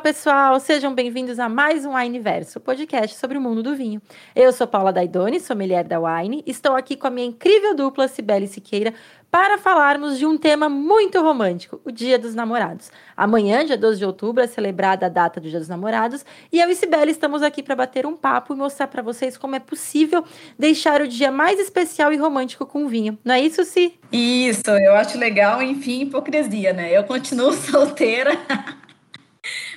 pessoal, sejam bem-vindos a mais um Wineverso, podcast sobre o mundo do vinho. Eu sou Paula Daidoni, sommelier da Wine, estou aqui com a minha incrível dupla Cibele Siqueira para falarmos de um tema muito romântico, o Dia dos Namorados. Amanhã, dia 12 de outubro, é celebrada a data do Dia dos Namorados e eu e Cibele estamos aqui para bater um papo e mostrar para vocês como é possível deixar o dia mais especial e romântico com vinho. Não é isso, Si? Isso, eu acho legal, enfim, hipocrisia, né? Eu continuo solteira.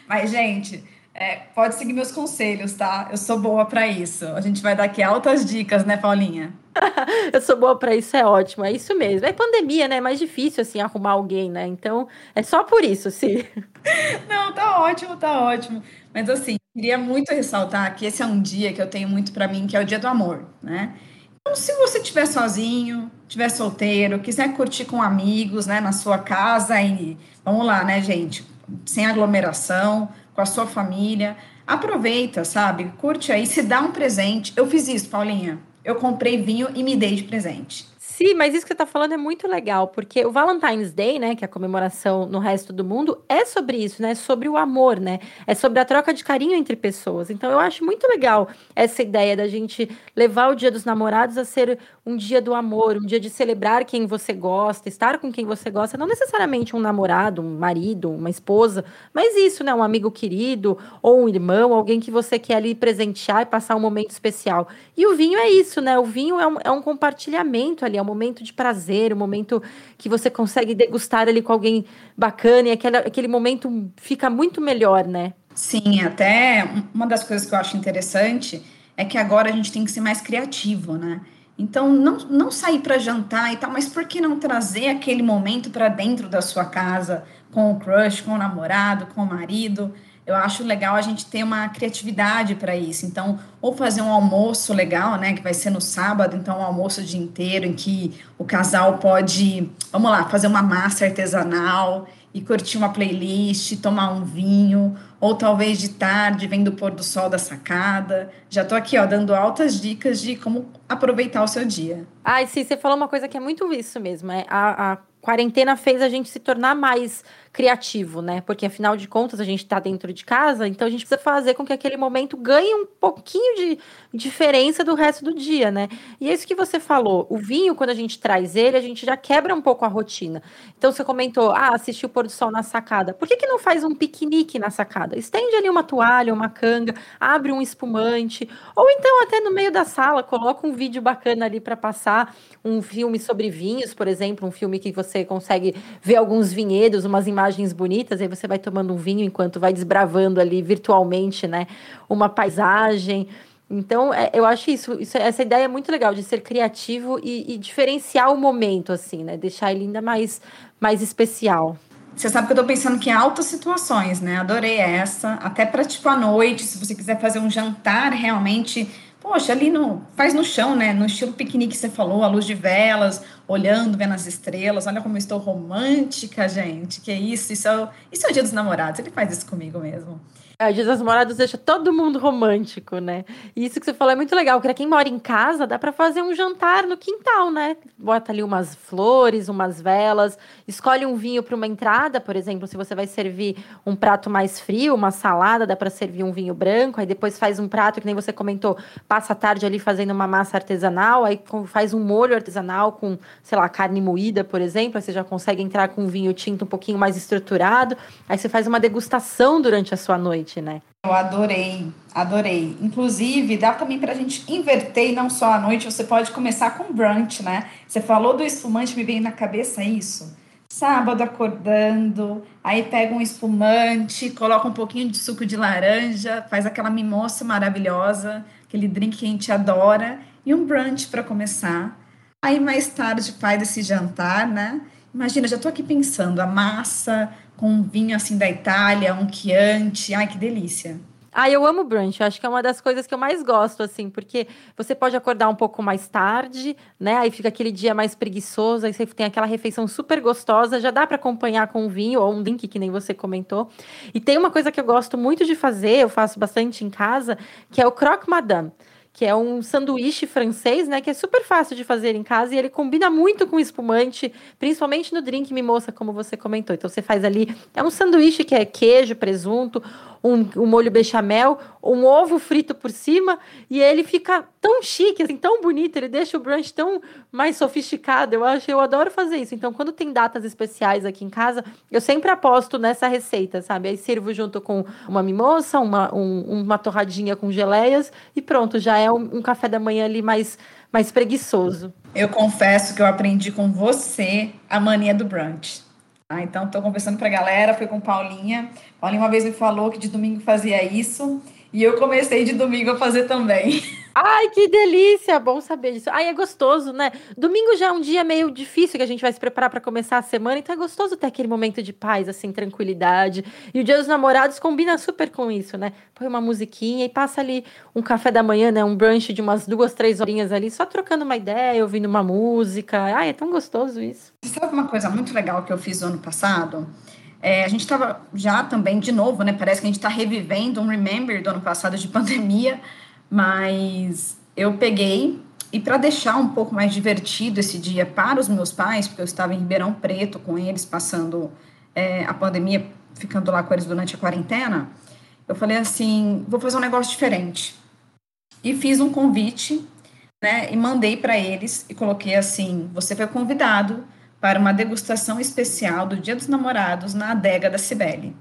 Mas, gente, é, pode seguir meus conselhos, tá? Eu sou boa para isso. A gente vai dar aqui altas dicas, né, Paulinha? eu sou boa para isso, é ótimo, é isso mesmo. É pandemia, né? É mais difícil, assim, arrumar alguém, né? Então, é só por isso, sim. Não, tá ótimo, tá ótimo. Mas, assim, queria muito ressaltar que esse é um dia que eu tenho muito para mim, que é o dia do amor, né? Então, se você estiver sozinho, estiver solteiro, quiser curtir com amigos, né, na sua casa e vamos lá, né, gente? Sem aglomeração, com a sua família. Aproveita, sabe? Curte aí, se dá um presente. Eu fiz isso, Paulinha. Eu comprei vinho e me dei de presente. Sim, mas isso que você está falando é muito legal, porque o Valentine's Day, né, que é a comemoração no resto do mundo, é sobre isso, né? É sobre o amor, né? É sobre a troca de carinho entre pessoas. Então eu acho muito legal essa ideia da gente levar o Dia dos Namorados a ser um dia do amor, um dia de celebrar quem você gosta, estar com quem você gosta, não necessariamente um namorado, um marido, uma esposa, mas isso, né? Um amigo querido, ou um irmão, alguém que você quer ali presentear e passar um momento especial. E o vinho é isso, né? O vinho é um, é um compartilhamento ali, é um momento de prazer, um momento que você consegue degustar ali com alguém bacana, e aquele, aquele momento fica muito melhor, né? Sim, até uma das coisas que eu acho interessante é que agora a gente tem que ser mais criativo, né? Então, não, não sair para jantar e tal, mas por que não trazer aquele momento para dentro da sua casa, com o crush, com o namorado, com o marido? Eu acho legal a gente ter uma criatividade para isso. Então, ou fazer um almoço legal, né, que vai ser no sábado, então um almoço o dia inteiro em que o casal pode, vamos lá, fazer uma massa artesanal e curtir uma playlist, tomar um vinho, ou talvez de tarde, vendo o pôr do sol da sacada. Já tô aqui, ó, dando altas dicas de como aproveitar o seu dia. Ai, sim, você falou uma coisa que é muito isso mesmo, é a, a quarentena fez a gente se tornar mais criativo, né? Porque afinal de contas a gente está dentro de casa, então a gente precisa fazer com que aquele momento ganhe um pouquinho de diferença do resto do dia, né? E é isso que você falou. O vinho, quando a gente traz ele, a gente já quebra um pouco a rotina. Então você comentou, ah, assistiu o pôr do sol na sacada. Por que, que não faz um piquenique na sacada? Estende ali uma toalha, uma canga, abre um espumante, ou então até no meio da sala, coloca um vídeo bacana ali para passar um filme sobre vinhos, por exemplo, um filme que você consegue ver alguns vinhedos, umas imagens imagens bonitas, aí você vai tomando um vinho enquanto vai desbravando ali virtualmente, né, uma paisagem. Então, é, eu acho isso, isso, essa ideia é muito legal de ser criativo e, e, diferenciar o momento, assim, né? Deixar ele ainda mais, mais especial. Você sabe que eu tô pensando que em altas situações, né? Adorei essa. Até para tipo à noite, se você quiser fazer um jantar realmente poxa, ali no, faz no chão, né? No estilo piquenique que você falou, a luz de velas, olhando, vendo as estrelas. Olha como eu estou romântica, gente. Que isso? Isso é, isso é o dia dos namorados. Ele faz isso comigo mesmo. É, o Dia das Namoradas deixa todo mundo romântico, né? E isso que você falou é muito legal, porque quem mora em casa dá para fazer um jantar no quintal, né? Bota ali umas flores, umas velas, escolhe um vinho para uma entrada, por exemplo, se você vai servir um prato mais frio, uma salada, dá para servir um vinho branco, aí depois faz um prato que nem você comentou, passa a tarde ali fazendo uma massa artesanal, aí faz um molho artesanal com, sei lá, carne moída, por exemplo, aí você já consegue entrar com um vinho tinto um pouquinho mais estruturado, aí você faz uma degustação durante a sua noite né? Eu adorei, adorei. Inclusive, dá também para a gente inverter e não só à noite, você pode começar com brunch, né? Você falou do espumante, me veio na cabeça isso. Sábado acordando, aí pega um espumante, coloca um pouquinho de suco de laranja, faz aquela mimoça maravilhosa, aquele drink que a gente adora, e um brunch para começar. Aí mais tarde faz esse jantar, né? Imagina, já estou aqui pensando, a massa, com um vinho assim da Itália, um Chianti. Ai, que delícia. Ah, eu amo brunch. Eu acho que é uma das coisas que eu mais gosto, assim, porque você pode acordar um pouco mais tarde, né? Aí fica aquele dia mais preguiçoso, aí você tem aquela refeição super gostosa, já dá para acompanhar com um vinho ou um drink, que nem você comentou. E tem uma coisa que eu gosto muito de fazer, eu faço bastante em casa, que é o croque madame que é um sanduíche francês, né? Que é super fácil de fazer em casa e ele combina muito com espumante, principalmente no drink mimosa, como você comentou. Então você faz ali, é um sanduíche que é queijo, presunto, um, um molho bechamel, um ovo frito por cima e ele fica tão chique, assim, tão bonito, ele deixa o brunch tão mais sofisticado. Eu acho, eu adoro fazer isso. Então, quando tem datas especiais aqui em casa, eu sempre aposto nessa receita, sabe? Aí sirvo junto com uma mimosa, uma, um, uma torradinha com geleias e pronto, já é um, um café da manhã ali mais, mais preguiçoso. Eu confesso que eu aprendi com você a mania do brunch. Ah, então, estou conversando para a galera, fui com Paulinha. Paulinha uma vez me falou que de domingo fazia isso. E eu comecei de domingo a fazer também. Ai, que delícia! Bom saber disso. Ai, é gostoso, né? Domingo já é um dia meio difícil que a gente vai se preparar para começar a semana, então é gostoso ter aquele momento de paz, assim, tranquilidade. E o Dia dos Namorados combina super com isso, né? Põe uma musiquinha e passa ali um café da manhã, né? Um brunch de umas duas, três horinhas ali, só trocando uma ideia, ouvindo uma música. Ai, é tão gostoso isso. Sabe uma coisa muito legal que eu fiz no ano passado? É, a gente estava já também, de novo, né? Parece que a gente está revivendo um remember do ano passado de pandemia, mas eu peguei e para deixar um pouco mais divertido esse dia para os meus pais, porque eu estava em Ribeirão Preto com eles, passando é, a pandemia, ficando lá com eles durante a quarentena, eu falei assim: vou fazer um negócio diferente. E fiz um convite, né? E mandei para eles e coloquei assim: você foi convidado para uma degustação especial do Dia dos Namorados na adega da Cibele.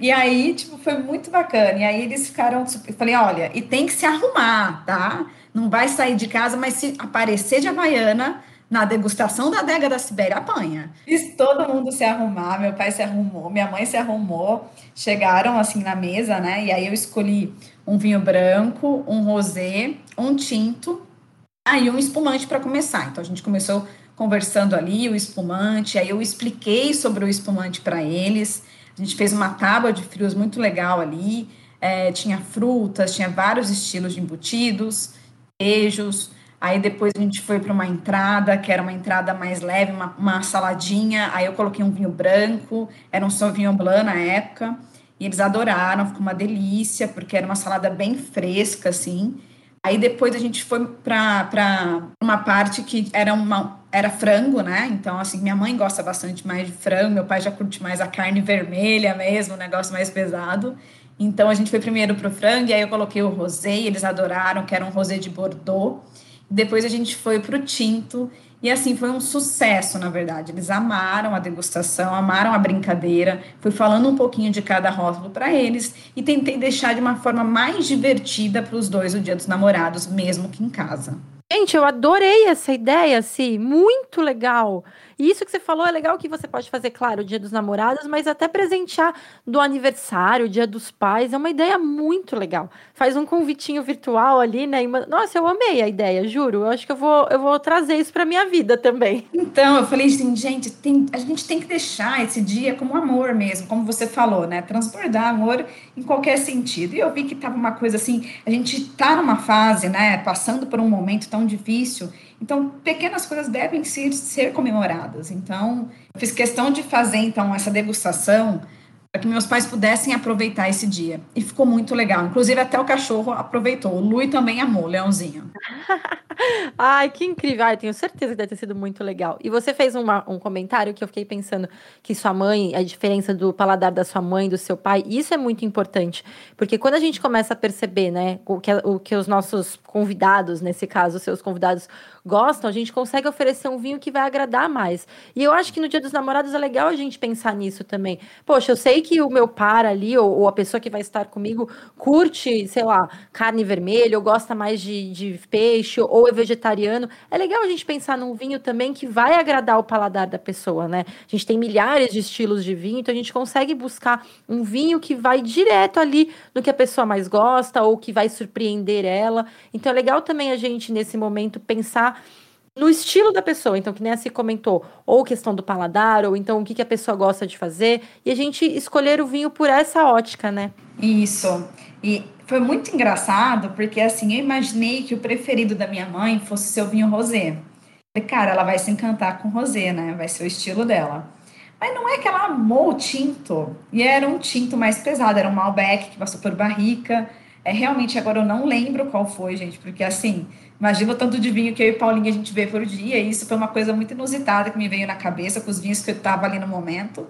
E aí, tipo, foi muito bacana. E aí eles ficaram, eu falei, olha, e tem que se arrumar, tá? Não vai sair de casa, mas se aparecer de Havaiana na degustação da adega da Cibele, apanha. Fiz todo mundo se arrumar, meu pai se arrumou, minha mãe se arrumou, chegaram assim na mesa, né? E aí eu escolhi um vinho branco, um rosé, um tinto, aí um espumante para começar. Então a gente começou conversando ali, o espumante, aí eu expliquei sobre o espumante para eles, a gente fez uma tábua de frios muito legal ali, é, tinha frutas, tinha vários estilos de embutidos, queijos, aí depois a gente foi para uma entrada, que era uma entrada mais leve, uma, uma saladinha, aí eu coloquei um vinho branco, era um Sauvignon Blanc na época, e eles adoraram, ficou uma delícia, porque era uma salada bem fresca, assim, Aí depois a gente foi para uma parte que era uma era frango, né? Então, assim, minha mãe gosta bastante mais de frango, meu pai já curte mais a carne vermelha mesmo, um negócio mais pesado. Então, a gente foi primeiro pro frango, e aí eu coloquei o rosé, eles adoraram, que era um rosé de Bordeaux. Depois a gente foi pro tinto, e assim, foi um sucesso, na verdade. Eles amaram a degustação, amaram a brincadeira. Fui falando um pouquinho de cada rótulo para eles e tentei deixar de uma forma mais divertida para os dois o Dia dos Namorados, mesmo que em casa. Gente, eu adorei essa ideia, assim, muito legal. E isso que você falou é legal que você pode fazer, claro, o dia dos namorados, mas até presentear do aniversário, dia dos pais, é uma ideia muito legal. Faz um convitinho virtual ali, né? Nossa, eu amei a ideia, juro. Eu acho que eu vou, eu vou trazer isso para minha vida também. Então, eu falei assim, gente, tem, a gente tem que deixar esse dia como amor mesmo, como você falou, né? Transbordar amor em qualquer sentido. E eu vi que tava uma coisa assim, a gente tá numa fase, né, passando por um momento tão difícil então, pequenas coisas devem ser, ser comemoradas. Então, fiz questão de fazer então essa degustação para que meus pais pudessem aproveitar esse dia. E ficou muito legal. Inclusive, até o cachorro aproveitou. O Lui também amou, Leãozinho. Ai, que incrível. Ai, tenho certeza que deve ter sido muito legal. E você fez uma, um comentário que eu fiquei pensando que sua mãe, a diferença do paladar da sua mãe do seu pai, isso é muito importante. Porque quando a gente começa a perceber, né, o que, o que os nossos convidados, nesse caso, os seus convidados, gostam, a gente consegue oferecer um vinho que vai agradar mais. E eu acho que no Dia dos Namorados é legal a gente pensar nisso também. Poxa, eu sei que o meu par ali, ou, ou a pessoa que vai estar comigo, curte, sei lá, carne vermelha, ou gosta mais de, de peixe, ou é vegetariano. É legal a gente pensar num vinho também que vai agradar o paladar da pessoa, né? A gente tem milhares de estilos de vinho, então a gente consegue buscar um vinho que vai direto ali no que a pessoa mais gosta, ou que vai surpreender ela. Então é legal também a gente, nesse momento, pensar no estilo da pessoa, então, que nem se comentou, ou questão do paladar, ou então o que, que a pessoa gosta de fazer, e a gente escolher o vinho por essa ótica, né? Isso. E foi muito engraçado, porque assim, eu imaginei que o preferido da minha mãe fosse seu vinho rosé. Falei, cara, ela vai se encantar com rosé, né? Vai ser o estilo dela. Mas não é que ela amou o tinto. E era um tinto mais pesado, era um Malbec que passou por barrica É realmente agora eu não lembro qual foi, gente, porque assim, imagina o tanto de vinho que eu e Paulinha a gente vê por dia, e isso foi uma coisa muito inusitada que me veio na cabeça com os vinhos que eu tava ali no momento.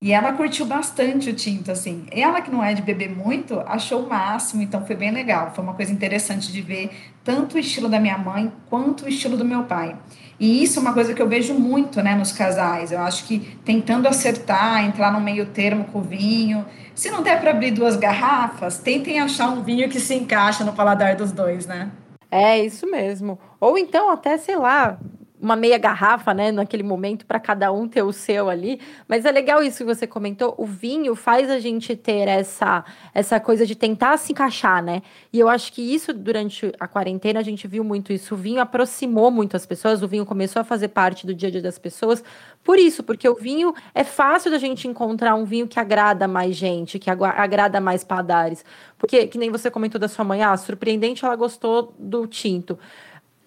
E ela curtiu bastante o tinto, assim. Ela, que não é de beber muito, achou o máximo, então foi bem legal. Foi uma coisa interessante de ver tanto o estilo da minha mãe quanto o estilo do meu pai. E isso é uma coisa que eu vejo muito, né, nos casais. Eu acho que tentando acertar, entrar no meio termo com o vinho. Se não der para abrir duas garrafas, tentem achar um vinho que se encaixa no paladar dos dois, né? É isso mesmo. Ou então até, sei lá, uma meia garrafa, né, naquele momento para cada um ter o seu ali. Mas é legal isso que você comentou. O vinho faz a gente ter essa essa coisa de tentar se encaixar, né? E eu acho que isso durante a quarentena a gente viu muito isso. O vinho aproximou muito as pessoas. O vinho começou a fazer parte do dia a dia das pessoas. Por isso, porque o vinho é fácil da gente encontrar um vinho que agrada mais gente, que agrada mais padares. Porque que nem você comentou da sua mãe, ah, surpreendente, ela gostou do tinto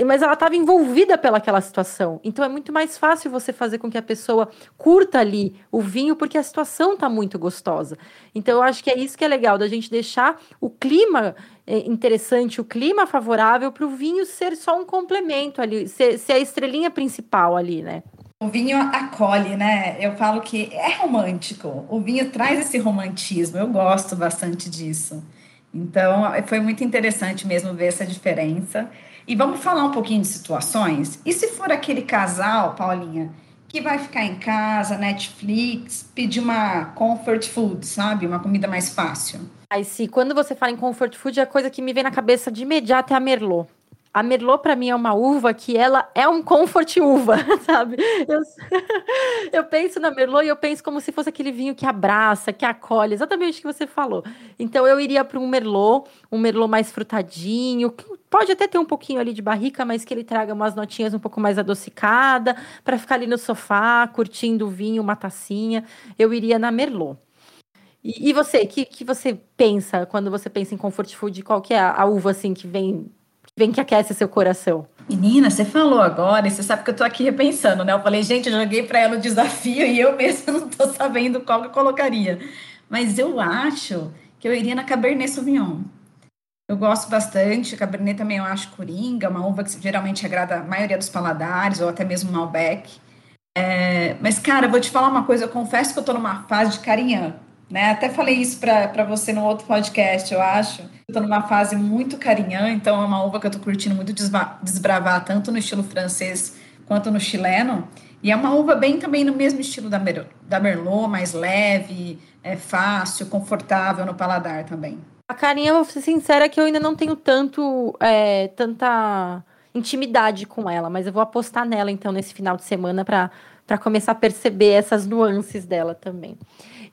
mas ela estava envolvida pelaquela situação. Então é muito mais fácil você fazer com que a pessoa curta ali o vinho, porque a situação está muito gostosa. Então eu acho que é isso que é legal, da gente deixar o clima é, interessante, o clima favorável para o vinho ser só um complemento ali, ser, ser a estrelinha principal ali, né? O vinho acolhe, né? Eu falo que é romântico. O vinho traz esse romantismo. Eu gosto bastante disso. Então, foi muito interessante mesmo ver essa diferença. E vamos falar um pouquinho de situações? E se for aquele casal, Paulinha, que vai ficar em casa, Netflix, pedir uma comfort food, sabe? Uma comida mais fácil. Aí, sim, quando você fala em comfort food, a coisa que me vem na cabeça de imediato é a Merlot. A Merlot, para mim, é uma uva que ela é um comfort uva, sabe? Eu, eu, penso na Merlot e eu penso como se fosse aquele vinho que abraça, que acolhe, exatamente o que você falou. Então, eu iria para um Merlot, um Merlot mais frutadinho, que pode até ter um pouquinho ali de barrica, mas que ele traga umas notinhas um pouco mais adocicada, para ficar ali no sofá, curtindo o vinho, uma tacinha. Eu iria na Merlot. E, você, o que, que você pensa quando você pensa em comfort food? Qual que é a, a uva, assim, que vem vem que aquece seu coração. Menina, você falou agora, e você sabe que eu tô aqui repensando, né? Eu falei, gente, eu joguei para ela o desafio e eu mesma não tô sabendo qual que eu colocaria. Mas eu acho que eu iria na Cabernet Sauvignon. Eu gosto bastante, Cabernet também eu acho coringa, uma uva que geralmente agrada a maioria dos paladares, ou até mesmo Malbec. É, mas, cara, vou te falar uma coisa, eu confesso que eu tô numa fase de carinhã, né? Até falei isso para você no outro podcast, eu acho Estou numa fase muito carinhã, então é uma uva que eu estou curtindo muito desbravar, tanto no estilo francês quanto no chileno. E é uma uva bem também no mesmo estilo da, Mer da Merlot, mais leve, é fácil, confortável no paladar também. A carinha, vou ser sincera, que eu ainda não tenho tanto, é, tanta intimidade com ela, mas eu vou apostar nela então nesse final de semana para começar a perceber essas nuances dela também.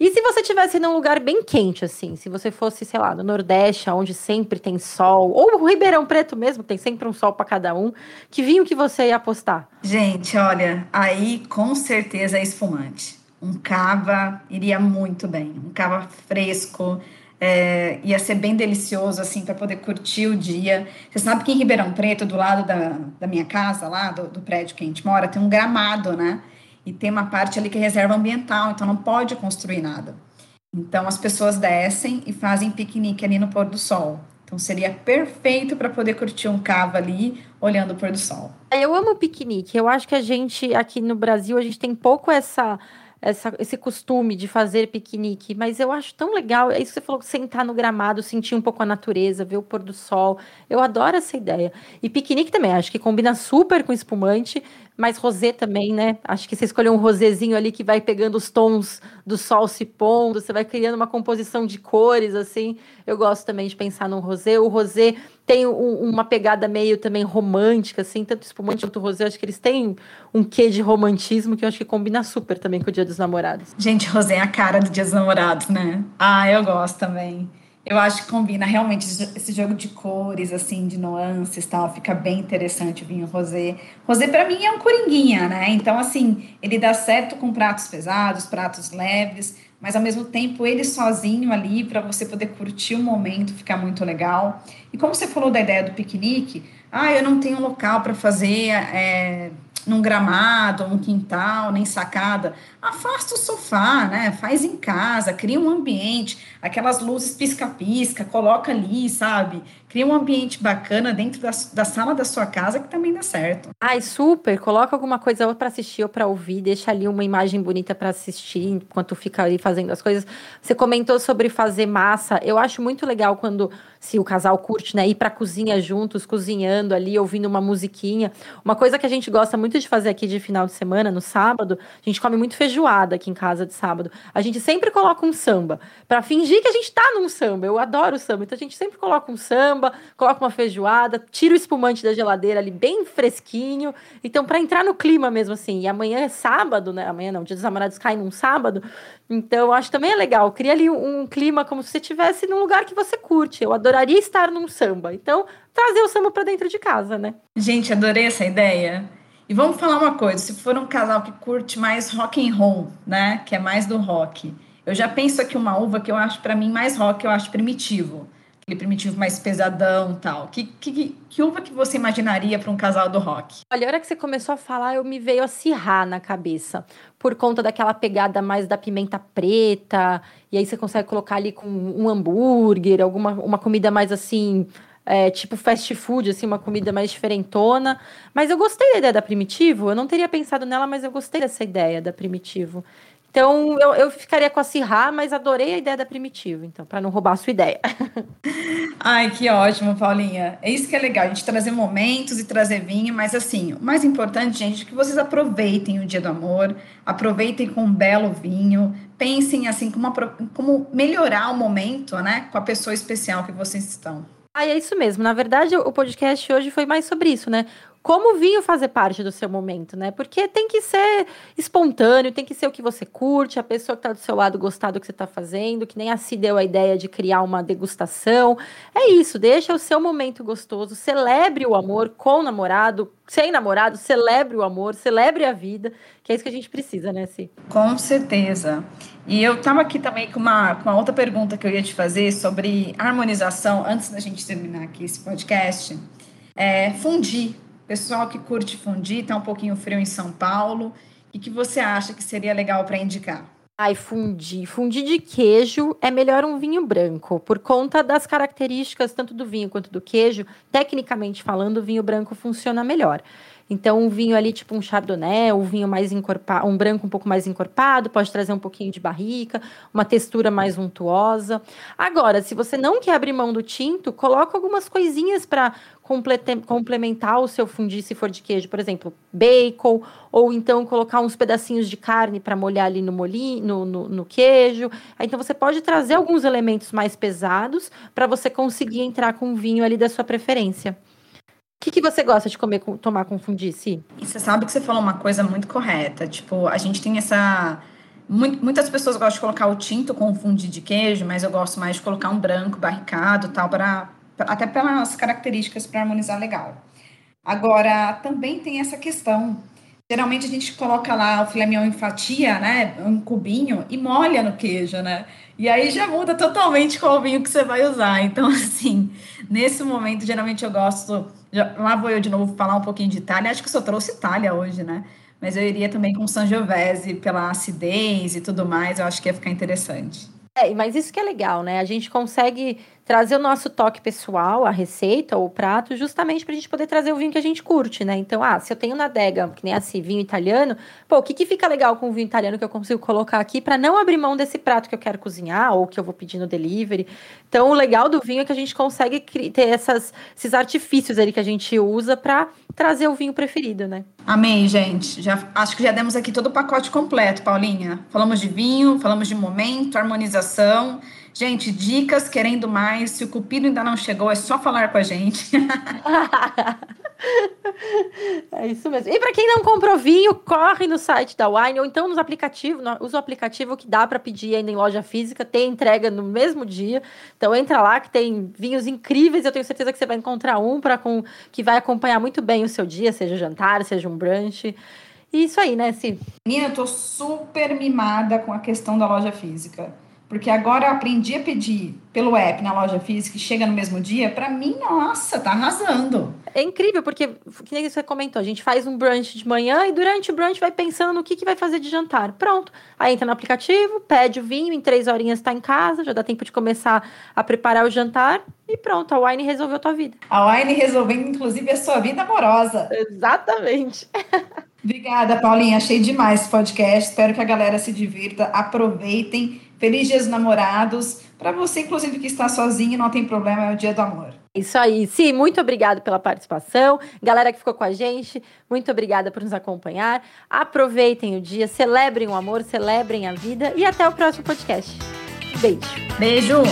E se você tivesse num lugar bem quente, assim, se você fosse, sei lá, no Nordeste, onde sempre tem sol, ou o Ribeirão Preto mesmo, tem sempre um sol para cada um, que vinho que você ia apostar? Gente, olha, aí com certeza é espumante. Um cava iria muito bem, um cava fresco, é, ia ser bem delicioso, assim, para poder curtir o dia. Você sabe que em Ribeirão Preto, do lado da, da minha casa, lá, do, do prédio que a gente mora, tem um gramado, né? E tem uma parte ali que é reserva ambiental, então não pode construir nada. Então as pessoas descem e fazem piquenique ali no pôr do sol. Então seria perfeito para poder curtir um cava ali olhando o pôr do sol. Eu amo piquenique. Eu acho que a gente aqui no Brasil a gente tem pouco essa essa, esse costume de fazer piquenique, mas eu acho tão legal. É isso que você falou, sentar no gramado, sentir um pouco a natureza, ver o pôr do sol. Eu adoro essa ideia. E piquenique também, acho que combina super com espumante, mas rosé também, né? Acho que você escolheu um rosézinho ali que vai pegando os tons do sol se pondo, você vai criando uma composição de cores, assim. Eu gosto também de pensar no rosé. O rosé tem um, uma pegada meio também romântica, assim, tanto espumante quanto rosé. Acho que eles têm um quê de romantismo que eu acho que combina super também com o Dia dos Namorados. Gente, rosé é a cara do Dia dos Namorados, né? Ah, eu gosto também. Eu acho que combina realmente esse jogo de cores, assim, de nuances tal. Fica bem interessante o vinho rosé. Rosé, para mim, é um coringuinha, né? Então, assim, ele dá certo com pratos pesados, pratos leves, mas ao mesmo tempo ele sozinho ali, para você poder curtir o momento, ficar muito legal. E como você falou da ideia do piquenique, ah, eu não tenho local para fazer é, num gramado, num quintal, nem sacada. Afasta o sofá, né? Faz em casa, cria um ambiente, aquelas luzes pisca-pisca, coloca ali, sabe? Cria um ambiente bacana dentro da, da sala da sua casa que também dá certo. Ai, super. Coloca alguma coisa para assistir ou para ouvir, deixa ali uma imagem bonita para assistir enquanto fica ali fazendo as coisas. Você comentou sobre fazer massa. Eu acho muito legal quando se o casal curte, né, ir para cozinha juntos, cozinhando ali, ouvindo uma musiquinha. Uma coisa que a gente gosta muito de fazer aqui de final de semana, no sábado, a gente come muito feijoada aqui em casa de sábado. A gente sempre coloca um samba, para fingir que a gente tá num samba. Eu adoro samba, então a gente sempre coloca um samba, coloca uma feijoada, tira o espumante da geladeira ali bem fresquinho. Então, para entrar no clima mesmo assim. E amanhã é sábado, né? Amanhã não, dia dos namorados cai num sábado. Então, acho também é legal. Cria ali um, um clima como se você estivesse num lugar que você curte. Eu adoraria estar num samba. Então, trazer o samba para dentro de casa, né? Gente, adorei essa ideia. E vamos falar uma coisa: se for um casal que curte mais rock and roll, né? Que é mais do rock. Eu já penso aqui uma uva que eu acho, para mim, mais rock, eu acho primitivo aquele primitivo mais pesadão tal. Que, que, que uva que você imaginaria para um casal do rock? Olha, a hora que você começou a falar, eu me veio a cirrar na cabeça. Por conta daquela pegada mais da pimenta preta. E aí você consegue colocar ali com um hambúrguer, alguma uma comida mais assim. É, tipo fast food, assim, uma comida mais diferentona. Mas eu gostei da ideia da Primitivo. Eu não teria pensado nela, mas eu gostei dessa ideia da Primitivo. Então, eu, eu ficaria com a Cirrá, mas adorei a ideia da Primitivo, então, para não roubar a sua ideia. Ai, que ótimo, Paulinha. É isso que é legal, a gente trazer momentos e trazer vinho, mas assim, o mais importante, gente, é que vocês aproveitem o dia do amor, aproveitem com um belo vinho, pensem assim, como, como melhorar o momento, né, com a pessoa especial que vocês estão. Ah, é isso mesmo. Na verdade, o podcast hoje foi mais sobre isso, né? Como vinho fazer parte do seu momento, né? Porque tem que ser espontâneo, tem que ser o que você curte, a pessoa que está do seu lado gostar do que você está fazendo, que nem a Si deu a ideia de criar uma degustação. É isso, deixa o seu momento gostoso, celebre o amor com o namorado, sem namorado, celebre o amor, celebre a vida, que é isso que a gente precisa, né, Si? Com certeza. E eu estava aqui também com uma, com uma outra pergunta que eu ia te fazer sobre harmonização, antes da gente terminar aqui esse podcast. É, fundir Pessoal que curte fundir, tá um pouquinho frio em São Paulo. O que você acha que seria legal para indicar? Ai, fundir. Fundir de queijo é melhor um vinho branco, por conta das características tanto do vinho quanto do queijo. Tecnicamente falando, o vinho branco funciona melhor. Então, um vinho ali, tipo um chardonnay, um vinho mais encorpado, um branco um pouco mais encorpado, pode trazer um pouquinho de barrica, uma textura mais untuosa. Agora, se você não quer abrir mão do tinto, coloca algumas coisinhas para complementar o seu fundi, se for de queijo, por exemplo, bacon, ou então colocar uns pedacinhos de carne para molhar ali no, molinho, no, no, no queijo. Então, você pode trazer alguns elementos mais pesados para você conseguir entrar com um vinho ali da sua preferência. O que, que você gosta de comer, tomar com fundice? E você sabe que você falou uma coisa muito correta. Tipo, a gente tem essa. Muitas pessoas gostam de colocar o tinto com fundi de queijo, mas eu gosto mais de colocar um branco barricado, tal, para até pelas características para harmonizar legal. Agora, também tem essa questão. Geralmente a gente coloca lá o filé mignon em fatia, né, um cubinho e molha no queijo, né? E aí já muda totalmente qual vinho que você vai usar. Então, assim, nesse momento, geralmente eu gosto. Já, lá vou eu de novo falar um pouquinho de Itália. Acho que só trouxe Itália hoje, né? Mas eu iria também com Sangiovese pela acidez e tudo mais. Eu acho que ia ficar interessante. É, mas isso que é legal, né? A gente consegue trazer o nosso toque pessoal, a receita ou o prato, justamente para a gente poder trazer o vinho que a gente curte, né? Então, ah, se eu tenho na adega, que nem assim, vinho italiano, pô, o que, que fica legal com o vinho italiano que eu consigo colocar aqui para não abrir mão desse prato que eu quero cozinhar ou que eu vou pedir no delivery? Então, o legal do vinho é que a gente consegue ter essas, esses artifícios ali que a gente usa para trazer o vinho preferido, né? Amei, gente. Já, acho que já demos aqui todo o pacote completo, Paulinha. Falamos de vinho, falamos de momento, harmonização. Gente, dicas querendo mais. Se o Cupido ainda não chegou, é só falar com a gente. é isso mesmo. E para quem não comprou vinho, corre no site da Wine ou então nos aplicativos. Usa o aplicativo que dá para pedir ainda em loja física, tem entrega no mesmo dia. Então entra lá que tem vinhos incríveis. Eu tenho certeza que você vai encontrar um para com que vai acompanhar muito bem o seu dia, seja jantar, seja um brunch. E isso aí, né, Sim? Menina, eu tô super mimada com a questão da loja física Porque agora eu aprendi a pedir pelo app na loja física e chega no mesmo dia, para mim, nossa, tá arrasando. É incrível, porque, que nem você comentou, a gente faz um brunch de manhã e durante o brunch vai pensando no que, que vai fazer de jantar. Pronto. Aí entra no aplicativo, pede o vinho, em três horinhas está em casa, já dá tempo de começar a preparar o jantar e pronto, a Wine resolveu a tua vida. A Wine resolvendo, inclusive, a sua vida amorosa. Exatamente. Obrigada, Paulinha. Achei demais esse podcast. Espero que a galera se divirta, aproveitem. Feliz Dia dos Namorados. Para você, inclusive, que está sozinho, não tem problema, é o Dia do Amor. Isso aí. Sim, muito obrigado pela participação. Galera que ficou com a gente, muito obrigada por nos acompanhar. Aproveitem o dia, celebrem o amor, celebrem a vida e até o próximo podcast. Beijo. Beijo.